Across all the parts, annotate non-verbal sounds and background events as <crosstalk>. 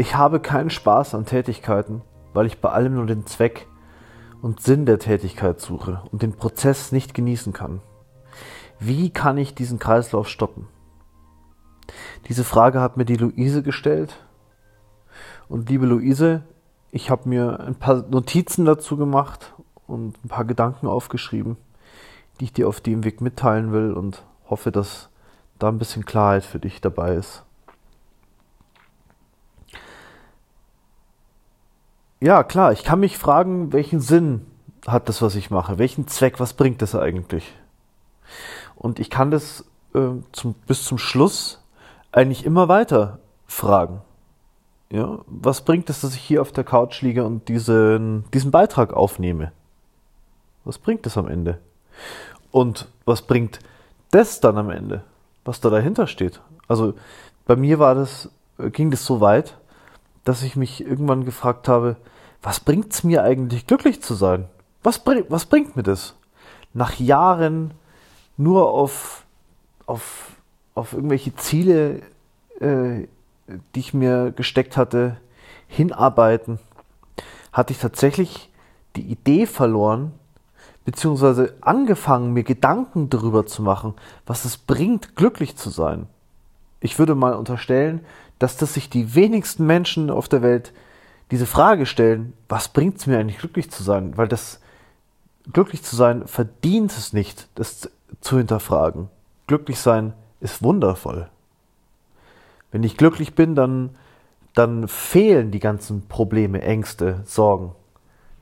Ich habe keinen Spaß an Tätigkeiten, weil ich bei allem nur den Zweck und Sinn der Tätigkeit suche und den Prozess nicht genießen kann. Wie kann ich diesen Kreislauf stoppen? Diese Frage hat mir die Luise gestellt. Und liebe Luise, ich habe mir ein paar Notizen dazu gemacht und ein paar Gedanken aufgeschrieben, die ich dir auf dem Weg mitteilen will und hoffe, dass da ein bisschen Klarheit für dich dabei ist. Ja, klar, ich kann mich fragen, welchen Sinn hat das, was ich mache? Welchen Zweck, was bringt das eigentlich? Und ich kann das äh, zum, bis zum Schluss eigentlich immer weiter fragen. Ja, was bringt es, dass ich hier auf der Couch liege und diesen, diesen Beitrag aufnehme? Was bringt es am Ende? Und was bringt das dann am Ende? Was da dahinter steht? Also bei mir war das, ging das so weit, dass ich mich irgendwann gefragt habe, was bringt es mir eigentlich glücklich zu sein? Was, bring, was bringt mir das? Nach Jahren nur auf, auf, auf irgendwelche Ziele, äh, die ich mir gesteckt hatte, hinarbeiten, hatte ich tatsächlich die Idee verloren, beziehungsweise angefangen, mir Gedanken darüber zu machen, was es bringt, glücklich zu sein. Ich würde mal unterstellen, dass das sich die wenigsten Menschen auf der Welt diese Frage stellen, was bringt es mir eigentlich glücklich zu sein? Weil das glücklich zu sein verdient es nicht, das zu hinterfragen. Glücklich sein ist wundervoll. Wenn ich glücklich bin, dann, dann fehlen die ganzen Probleme, Ängste, Sorgen.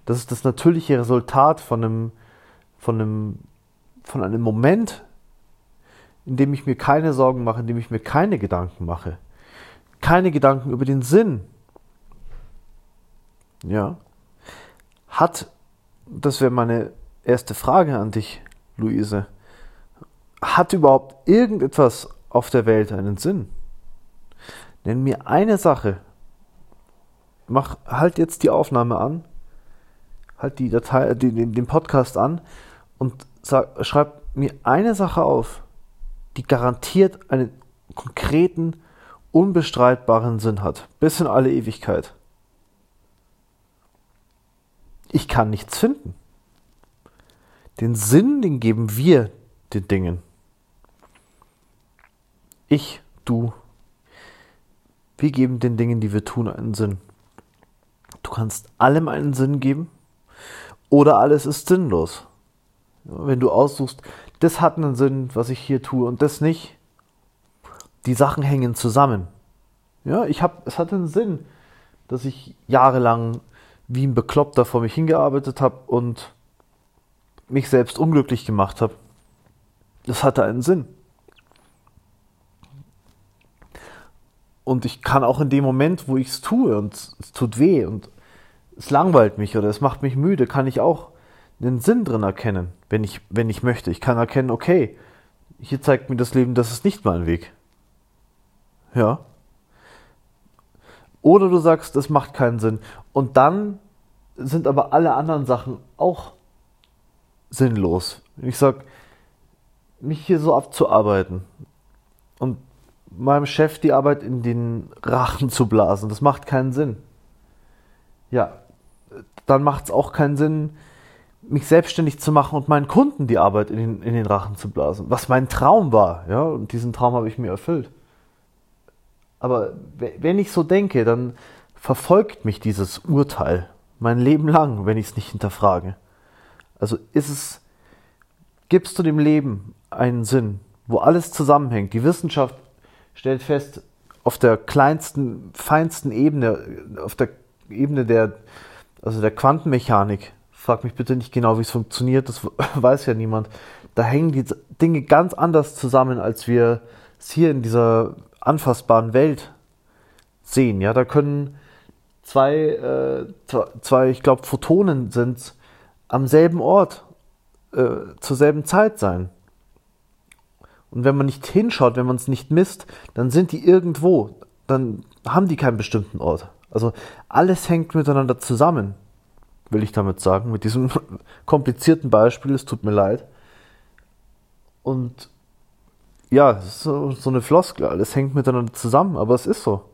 Das ist das natürliche Resultat von einem, von einem, von einem Moment, in dem ich mir keine Sorgen mache, in dem ich mir keine Gedanken mache. Keine Gedanken über den Sinn, ja. Hat, das wäre meine erste Frage an dich, Luise, hat überhaupt irgendetwas auf der Welt einen Sinn? Nenn mir eine Sache. Mach, halt jetzt die Aufnahme an, halt die Datei, den, den Podcast an und sag, schreib mir eine Sache auf, die garantiert einen konkreten, unbestreitbaren Sinn hat, bis in alle Ewigkeit. Ich kann nichts finden. Den Sinn, den geben wir den Dingen. Ich, du. Wir geben den Dingen, die wir tun, einen Sinn. Du kannst allem einen Sinn geben oder alles ist sinnlos. Wenn du aussuchst, das hat einen Sinn, was ich hier tue und das nicht, die Sachen hängen zusammen. Ja, ich habe, es hat einen Sinn, dass ich jahrelang wie ein Bekloppter vor mich hingearbeitet habe und mich selbst unglücklich gemacht habe. Das hatte einen Sinn. Und ich kann auch in dem Moment, wo ich es tue und es tut weh und es langweilt mich oder es macht mich müde, kann ich auch einen Sinn drin erkennen, wenn ich, wenn ich möchte. Ich kann erkennen, okay, hier zeigt mir das Leben, das ist nicht mein Weg. Ja. Oder du sagst, das macht keinen Sinn. Und dann sind aber alle anderen Sachen auch sinnlos. Ich sag, mich hier so abzuarbeiten und meinem Chef die Arbeit in den Rachen zu blasen, das macht keinen Sinn. Ja, dann macht es auch keinen Sinn, mich selbstständig zu machen und meinen Kunden die Arbeit in den, in den Rachen zu blasen. Was mein Traum war, ja, und diesen Traum habe ich mir erfüllt. Aber wenn ich so denke, dann verfolgt mich dieses Urteil mein Leben lang, wenn ich es nicht hinterfrage. Also ist es, gibst du dem Leben einen Sinn, wo alles zusammenhängt. Die Wissenschaft stellt fest, auf der kleinsten, feinsten Ebene, auf der Ebene der, also der Quantenmechanik, frag mich bitte nicht genau, wie es funktioniert, das <laughs> weiß ja niemand. Da hängen die Dinge ganz anders zusammen, als wir es hier in dieser anfassbaren Welt sehen. Ja, da können zwei, äh, zwei, ich glaube, Photonen sind am selben Ort äh, zur selben Zeit sein. Und wenn man nicht hinschaut, wenn man es nicht misst, dann sind die irgendwo. Dann haben die keinen bestimmten Ort. Also alles hängt miteinander zusammen, will ich damit sagen, mit diesem <laughs> komplizierten Beispiel. Es tut mir leid. Und ja, so, so eine Floskel, alles hängt miteinander zusammen, aber es ist so.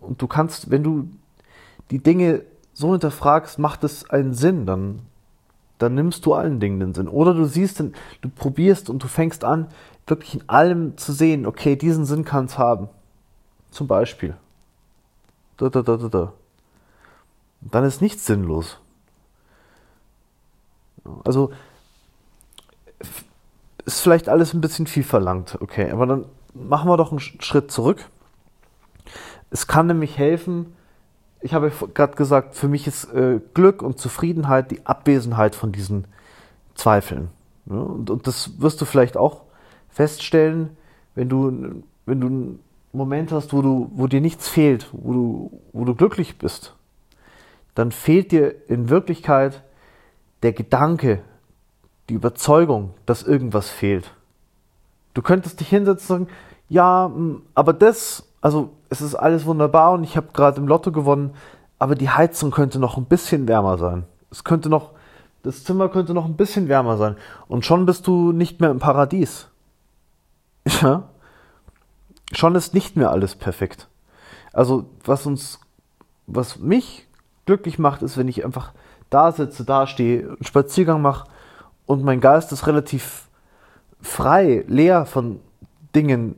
Und du kannst, wenn du die Dinge so hinterfragst, macht es einen Sinn, dann, dann nimmst du allen Dingen den Sinn. Oder du siehst, du probierst und du fängst an, wirklich in allem zu sehen, okay, diesen Sinn kann es haben. Zum Beispiel. Da, da, da, da, da. Dann ist nichts sinnlos. Also ist vielleicht alles ein bisschen viel verlangt, okay, aber dann machen wir doch einen Schritt zurück. Es kann nämlich helfen, ich habe gerade gesagt, für mich ist äh, Glück und Zufriedenheit die Abwesenheit von diesen Zweifeln. Ja, und, und, das wirst du vielleicht auch feststellen, wenn du, wenn du einen Moment hast, wo, du, wo dir nichts fehlt, wo du, wo du glücklich bist, dann fehlt dir in Wirklichkeit der Gedanke, die Überzeugung, dass irgendwas fehlt. Du könntest dich hinsetzen und sagen, ja, aber das, also es ist alles wunderbar und ich habe gerade im Lotto gewonnen, aber die Heizung könnte noch ein bisschen wärmer sein. Es könnte noch, das Zimmer könnte noch ein bisschen wärmer sein. Und schon bist du nicht mehr im Paradies. <laughs> Ja? Schon ist nicht mehr alles perfekt. Also, was uns, was mich glücklich macht, ist, wenn ich einfach da sitze, da stehe, einen Spaziergang mache und mein Geist ist relativ frei, leer von Dingen,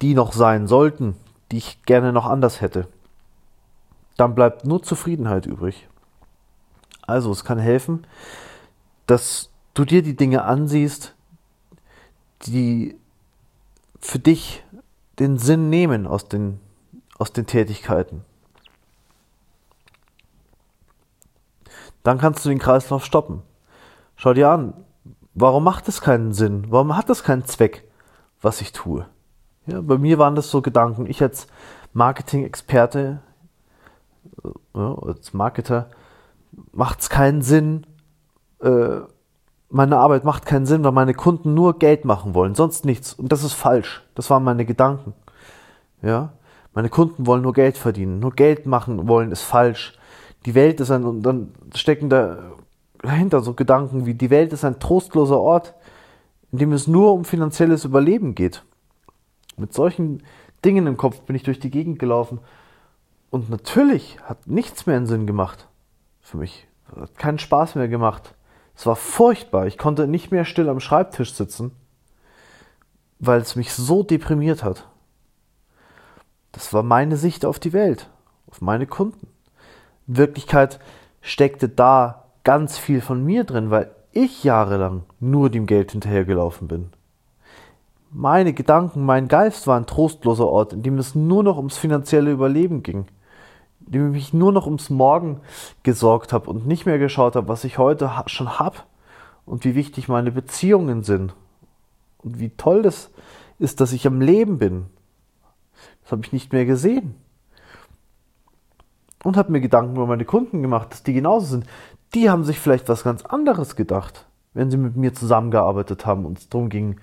die noch sein sollten, die ich gerne noch anders hätte. Dann bleibt nur Zufriedenheit übrig. Also es kann helfen, dass du dir die Dinge ansiehst, die für dich den Sinn nehmen aus den, aus den Tätigkeiten. Dann kannst du den Kreislauf stoppen. Schau dir an, warum macht es keinen Sinn? Warum hat es keinen Zweck, was ich tue? Ja, bei mir waren das so Gedanken. Ich als Marketing-Experte, ja, als Marketer, macht es keinen Sinn, äh, meine Arbeit macht keinen Sinn, weil meine Kunden nur Geld machen wollen, sonst nichts. Und das ist falsch. Das waren meine Gedanken. Ja, meine Kunden wollen nur Geld verdienen, nur Geld machen wollen ist falsch. Die Welt ist ein, und dann stecken da dahinter so Gedanken wie die Welt ist ein trostloser Ort, in dem es nur um finanzielles Überleben geht. Mit solchen Dingen im Kopf bin ich durch die Gegend gelaufen. Und natürlich hat nichts mehr einen Sinn gemacht für mich. Hat keinen Spaß mehr gemacht. Es war furchtbar. Ich konnte nicht mehr still am Schreibtisch sitzen, weil es mich so deprimiert hat. Das war meine Sicht auf die Welt, auf meine Kunden. Wirklichkeit steckte da ganz viel von mir drin, weil ich jahrelang nur dem Geld hinterhergelaufen bin. Meine Gedanken, mein Geist war ein trostloser Ort, in dem es nur noch ums finanzielle Überleben ging, in dem ich mich nur noch ums Morgen gesorgt habe und nicht mehr geschaut habe, was ich heute schon habe und wie wichtig meine Beziehungen sind und wie toll das ist, dass ich am Leben bin. Das habe ich nicht mehr gesehen. Und habe mir Gedanken über meine Kunden gemacht, dass die genauso sind. Die haben sich vielleicht was ganz anderes gedacht, wenn sie mit mir zusammengearbeitet haben und es darum ging,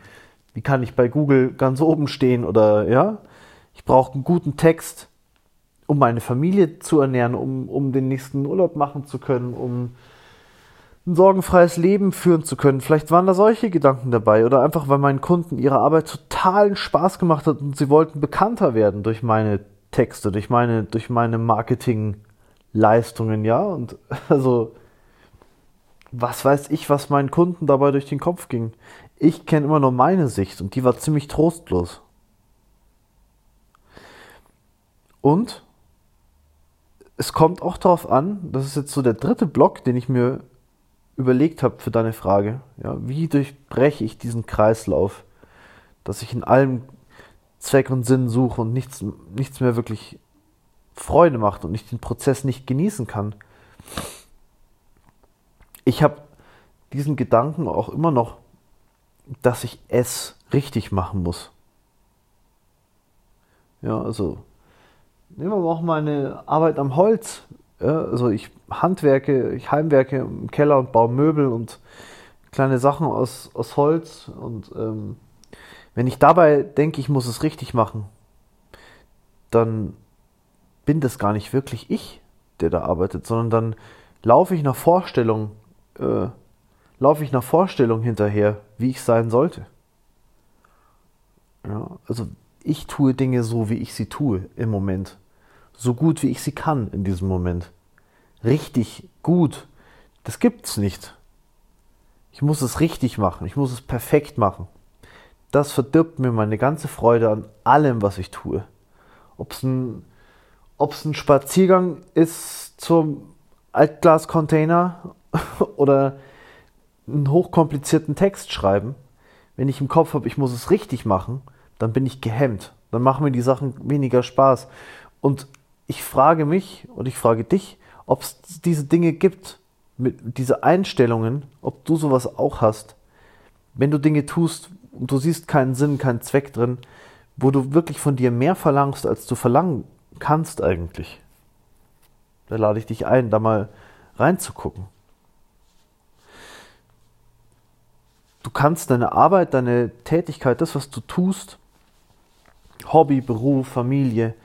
wie kann ich bei Google ganz oben stehen oder ja, ich brauche einen guten Text, um meine Familie zu ernähren, um, um den nächsten Urlaub machen zu können, um ein sorgenfreies Leben führen zu können. Vielleicht waren da solche Gedanken dabei oder einfach, weil meinen Kunden ihre Arbeit totalen Spaß gemacht hat und sie wollten bekannter werden durch meine Texte, durch meine, durch meine Marketingleistungen, ja. Und <laughs> also, was weiß ich, was meinen Kunden dabei durch den Kopf ging. Ich kenne immer nur meine Sicht und die war ziemlich trostlos. Und es kommt auch darauf an, das ist jetzt so der dritte Block, den ich mir überlegt habe für deine Frage. Ja, wie durchbreche ich diesen Kreislauf, dass ich in allem Zweck und Sinn suche und nichts, nichts mehr wirklich Freude macht und ich den Prozess nicht genießen kann. Ich habe diesen Gedanken auch immer noch dass ich es richtig machen muss. Ja, also nehmen wir auch meine Arbeit am Holz. Ja, also ich handwerke, ich heimwerke im Keller und baue Möbel und kleine Sachen aus, aus Holz. Und ähm, wenn ich dabei denke, ich muss es richtig machen, dann bin das gar nicht wirklich ich, der da arbeitet, sondern dann laufe ich nach Vorstellung äh, laufe ich nach Vorstellung hinterher, wie ich sein sollte. Ja, also ich tue Dinge so, wie ich sie tue im Moment. so gut wie ich sie kann in diesem Moment. Richtig gut. Das gibt's nicht. Ich muss es richtig machen. Ich muss es perfekt machen. Das verdirbt mir meine ganze Freude an allem, was ich tue. Ob es ein, ob's ein Spaziergang ist zum Altglascontainer <laughs> oder einen hochkomplizierten Text schreiben. Wenn ich im Kopf habe, ich muss es richtig machen, dann bin ich gehemmt. Dann machen mir die Sachen weniger Spaß. Und ich frage mich und ich frage dich, ob es diese Dinge gibt, diese Einstellungen, ob du sowas auch hast, wenn du Dinge tust du siehst keinen Sinn, keinen Zweck drin, wo du wirklich von dir mehr verlangst, als du verlangen kannst eigentlich. Da lade ich dich ein, da mal reinzugucken. Du kannst deine Arbeit, deine Tätigkeit, das, was du tust, Hobby, Beruf, Familie,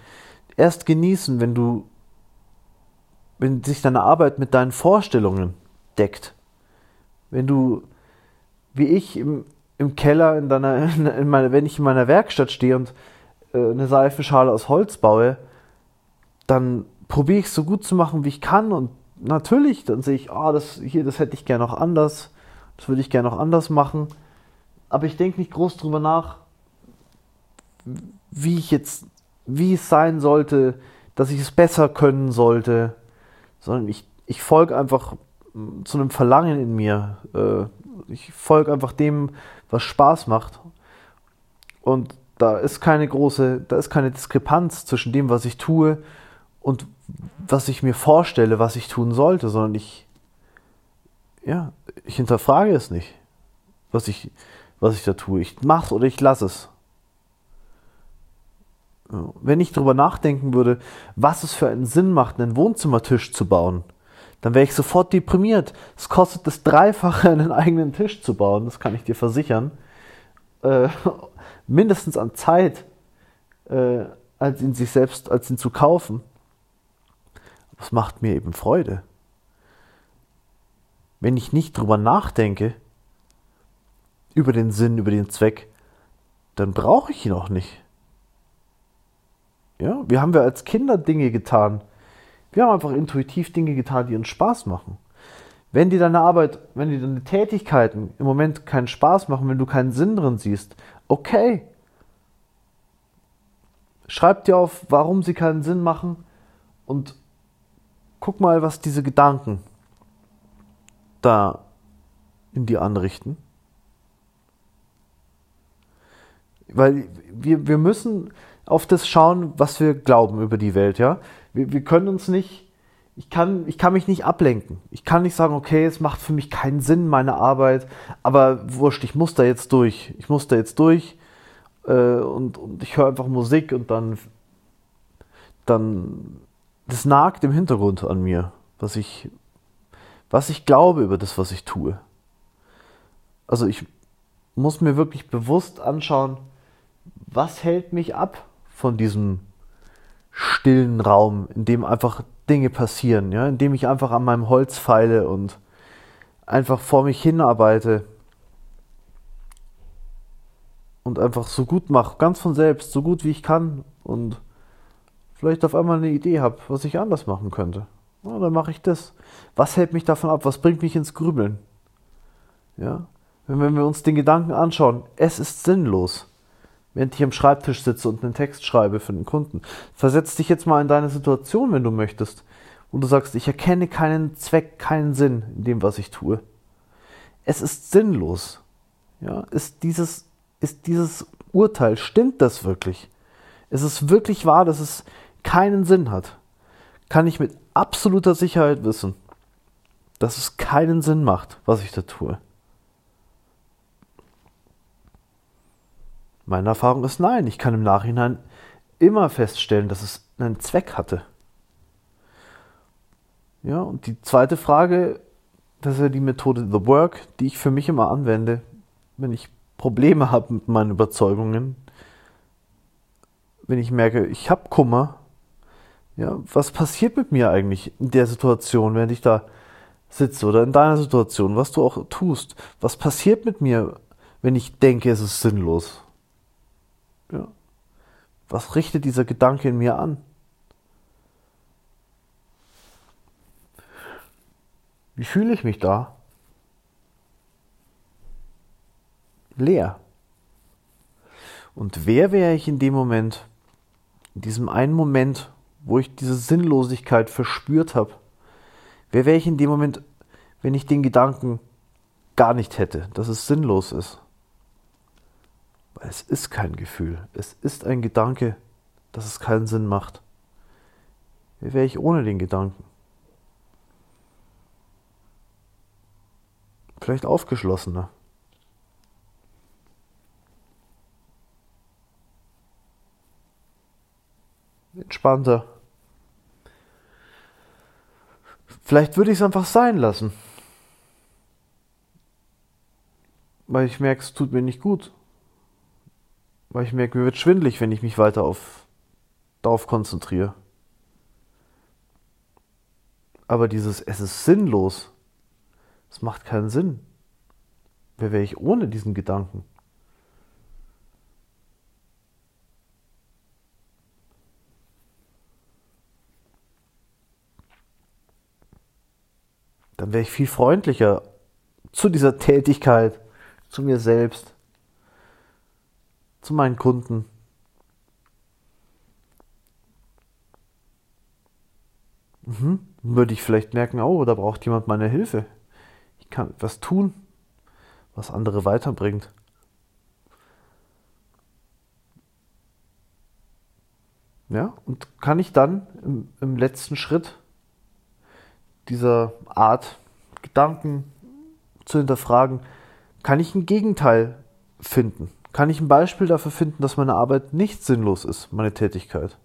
erst genießen, wenn du wenn sich deine Arbeit mit deinen Vorstellungen deckt. Wenn du, wie ich im, im Keller, in deiner, <laughs> in meiner, wenn ich in meiner Werkstatt stehe und äh, eine Seifenschale aus Holz baue, dann probiere ich es so gut zu machen, wie ich kann. Und natürlich, dann sehe ich, ah, das hier, das hätte ich gerne noch anders, das würde ich gerne noch anders machen. Aber ich denke nicht groß drüber nach, wie ich jetzt, wie es sein sollte, dass ich es besser können sollte sondern ich, ich folge einfach mm, zu einem Verlangen in mir. Äh, ich folge einfach dem, was Spaß macht. Und da ist keine große, da ist keine Diskrepanz zwischen dem, was ich tue und was ich mir vorstelle, was ich tun sollte, sondern ich, ja, ich hinterfrage es nicht, was ich, was ich da tue. Ich mach's oder ich lasse es. Wenn ich darüber nachdenken würde, was es für einen Sinn macht, einen Wohnzimmertisch zu bauen, dann wäre ich sofort deprimiert. Es kostet das Dreifache, <laughs> einen eigenen Tisch zu bauen, das kann ich dir versichern. Äh, <laughs> mindestens an Zeit, äh, als ihn sich selbst, als ihn zu kaufen. Das macht mir eben Freude. Wenn ich nicht drüber nachdenke, über den Sinn, über den Zweck, dann brauche ich ihn auch nicht. Ja, wir haben wir als Kinder Dinge getan. Wir haben einfach intuitiv Dinge getan, die uns Spaß machen. Wenn dir deine Arbeit, wenn dir deine Tätigkeiten im Moment keinen Spaß machen, wenn du keinen Sinn drin siehst, okay. Schreib dir auf, warum sie keinen Sinn machen und guck mal, was diese Gedanken da in dir anrichten. Weil wir, wir müssen, auf das schauen, was wir glauben über die Welt, ja. Wir, wir können uns nicht, ich kann, ich kann mich nicht ablenken. Ich kann nicht sagen, okay, es macht für mich keinen Sinn, meine Arbeit, aber wurscht, ich muss da jetzt durch. Ich muss da jetzt durch äh, und, und ich höre einfach Musik und dann, dann, das nagt im Hintergrund an mir, was ich, was ich glaube über das, was ich tue. Also ich muss mir wirklich bewusst anschauen, was hält mich ab von diesem stillen Raum, in dem einfach Dinge passieren, ja, in dem ich einfach an meinem Holz feile und einfach vor mich hinarbeite und einfach so gut mache, ganz von selbst, so gut wie ich kann und vielleicht auf einmal eine Idee habe, was ich anders machen könnte. Ja, dann mache ich das. Was hält mich davon ab? Was bringt mich ins Grübeln? Ja, wenn wir uns den Gedanken anschauen, es ist sinnlos während ich am Schreibtisch sitze und einen Text schreibe für den Kunden. Versetz dich jetzt mal in deine Situation, wenn du möchtest, wo du sagst, ich erkenne keinen Zweck, keinen Sinn in dem, was ich tue. Es ist sinnlos. Ja, ist dieses, ist dieses Urteil, stimmt das wirklich? Ist es wirklich wahr, dass es keinen Sinn hat? Kann ich mit absoluter Sicherheit wissen, dass es keinen Sinn macht, was ich da tue. Meine Erfahrung ist nein. Ich kann im Nachhinein immer feststellen, dass es einen Zweck hatte. Ja, und die zweite Frage, das ist ja die Methode The Work, die ich für mich immer anwende, wenn ich Probleme habe mit meinen Überzeugungen, wenn ich merke, ich habe Kummer, ja, was passiert mit mir eigentlich in der Situation, wenn ich da sitze oder in deiner Situation, was du auch tust, was passiert mit mir, wenn ich denke, es ist sinnlos? Was richtet dieser Gedanke in mir an? Wie fühle ich mich da? Leer. Und wer wäre ich in dem Moment, in diesem einen Moment, wo ich diese Sinnlosigkeit verspürt habe? Wer wäre ich in dem Moment, wenn ich den Gedanken gar nicht hätte, dass es sinnlos ist? Es ist kein Gefühl, es ist ein Gedanke, dass es keinen Sinn macht. Wer wäre ich ohne den Gedanken? Vielleicht aufgeschlossener. Entspannter. Vielleicht würde ich es einfach sein lassen. Weil ich merke, es tut mir nicht gut. Weil ich merke, mir wird schwindlig, wenn ich mich weiter auf, darauf konzentriere. Aber dieses, es ist sinnlos, es macht keinen Sinn. Wer wäre ich ohne diesen Gedanken? Dann wäre ich viel freundlicher zu dieser Tätigkeit, zu mir selbst, zu meinen Kunden. Mhm. Würde ich vielleicht merken, oh, da braucht jemand meine Hilfe. Ich kann etwas tun, was andere weiterbringt. Ja, und kann ich dann im, im letzten Schritt dieser Art Gedanken zu hinterfragen, kann ich ein Gegenteil finden? Kann ich ein Beispiel dafür finden, dass meine Arbeit nicht sinnlos ist, meine Tätigkeit?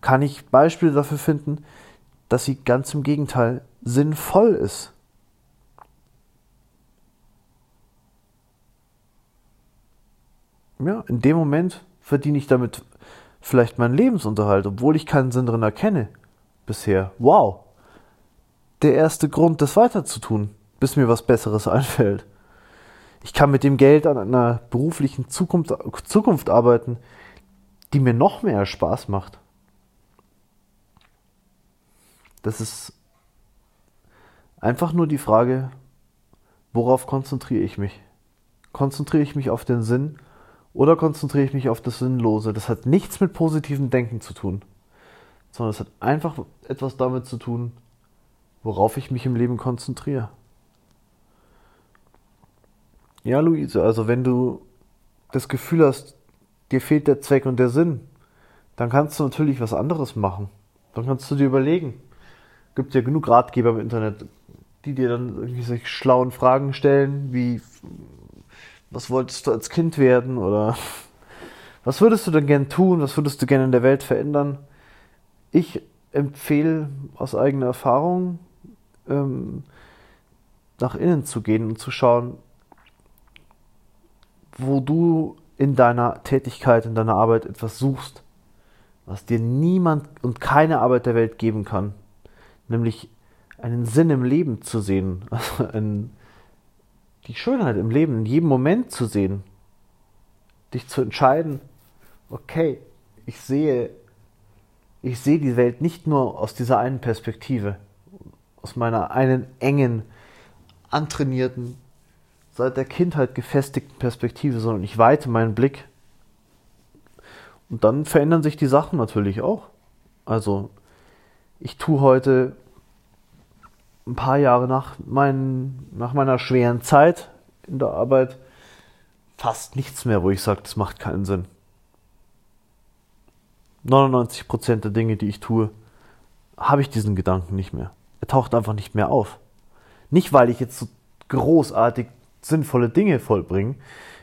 Kann ich Beispiele dafür finden, dass sie ganz im Gegenteil sinnvoll ist? Ja, in dem Moment verdiene ich damit vielleicht meinen Lebensunterhalt, obwohl ich keinen Sinn drin erkenne bisher. Wow. Der erste Grund, das weiterzutun, bis mir was Besseres <laughs> einfällt. Ich kann mit dem Geld an einer beruflichen Zukunft, Zukunft arbeiten, die mir noch mehr Spaß macht. Das ist einfach nur die Frage, worauf konzentriere ich mich? Konzentriere ich mich auf den Sinn oder konzentriere ich mich auf das Sinnlose? Das hat nichts mit positivem Denken zu tun, sondern es hat einfach etwas damit zu tun, worauf ich mich im Leben konzentriere. Ja, Luise, also wenn du das Gefühl hast, dir fehlt der Zweck und der Sinn, dann kannst du natürlich was anderes machen. Dann kannst du dir überlegen. Gibt ja genug Ratgeber im Internet, die dir dann irgendwie solche schlauen Fragen stellen, wie was wolltest du als Kind werden oder <laughs> was würdest du denn gern tun, was würdest du gerne in der Welt verändern? Ich empfehle aus eigener Erfahrung, ähm, nach innen zu gehen und zu schauen, wo du in deiner Tätigkeit, in deiner Arbeit etwas suchst, was dir niemand und keine Arbeit der Welt geben kann, nämlich einen Sinn im Leben zu sehen, <laughs> also ein, die Schönheit im Leben in jedem Moment zu sehen, dich zu entscheiden, okay, ich sehe, ich sehe die Welt nicht nur aus dieser einen Perspektive, aus meiner einen engen, antrainierten, seit der Kindheit gefestigten Perspektive, sondern ich weite meinen Blick. Und dann verändern sich die Sachen natürlich auch. Also, ich tue heute ein paar Jahre nach, mein, nach meiner schweren Zeit in der Arbeit fast nichts mehr, wo ich sage, das macht keinen Sinn. 99% der Dinge, die ich tue, habe ich diesen Gedanken nicht mehr. Er taucht einfach nicht mehr auf. Nicht, weil ich jetzt so großartig sinnvolle Dinge vollbringen,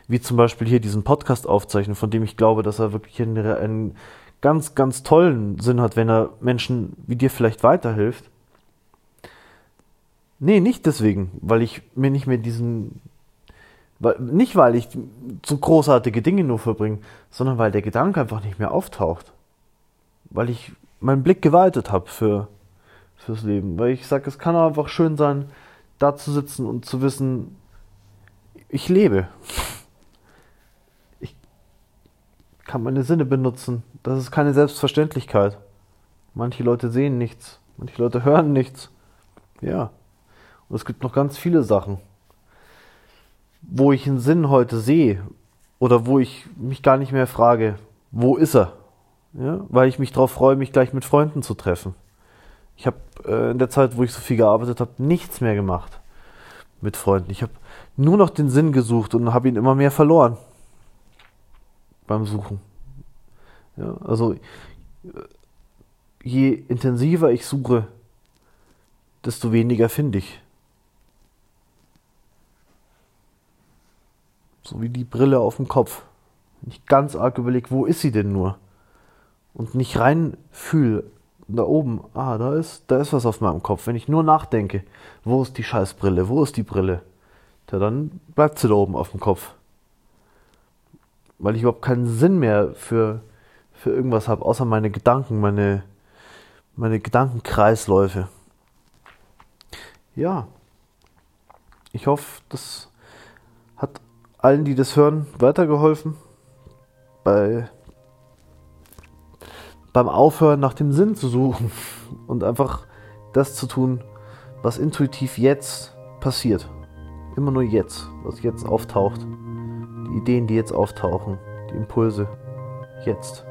wie zum Beispiel hier diesen Podcast aufzeichnen, von dem ich glaube, dass er wirklich einen, einen ganz, ganz tollen Sinn hat, wenn er Menschen wie dir vielleicht weiterhilft. Nee, nicht deswegen, weil ich mir nicht mehr diesen, weil, nicht weil ich so großartige Dinge nur verbringe, sondern weil der Gedanke einfach nicht mehr auftaucht. Weil ich meinen Blick geweitet habe für, fürs Leben. Weil ich sage, es kann einfach schön sein, da zu sitzen und zu wissen, ich lebe. Ich kann meine Sinne benutzen. Das ist keine Selbstverständlichkeit. Manche Leute sehen nichts, manche Leute hören nichts. Ja. Und es gibt noch ganz viele Sachen, wo ich einen Sinn heute sehe oder wo ich mich gar nicht mehr frage, wo ist er? Ja, weil ich mich darauf freue, mich gleich mit Freunden zu treffen. Ich habe äh, in der Zeit, wo ich so viel gearbeitet habe, nichts mehr gemacht mit Freunden. Ich habe nur noch den Sinn gesucht und habe ihn immer mehr verloren beim Suchen. Ja, also je intensiver ich suche, desto weniger finde ich. So wie die Brille auf dem Kopf. Wenn ich ganz arg überlege, wo ist sie denn nur? Und nicht rein fühle, da oben, ah, da ist, da ist was auf meinem Kopf. Wenn ich nur nachdenke, wo ist die Scheißbrille, wo ist die Brille? Ja, dann bleibt sie da oben auf dem Kopf. Weil ich überhaupt keinen Sinn mehr für, für irgendwas habe, außer meine Gedanken, meine, meine Gedankenkreisläufe. Ja. Ich hoffe, das hat allen, die das hören, weitergeholfen. Bei, beim Aufhören nach dem Sinn zu suchen und einfach das zu tun, was intuitiv jetzt passiert. Immer nur jetzt, was jetzt auftaucht. Die Ideen, die jetzt auftauchen, die Impulse. Jetzt.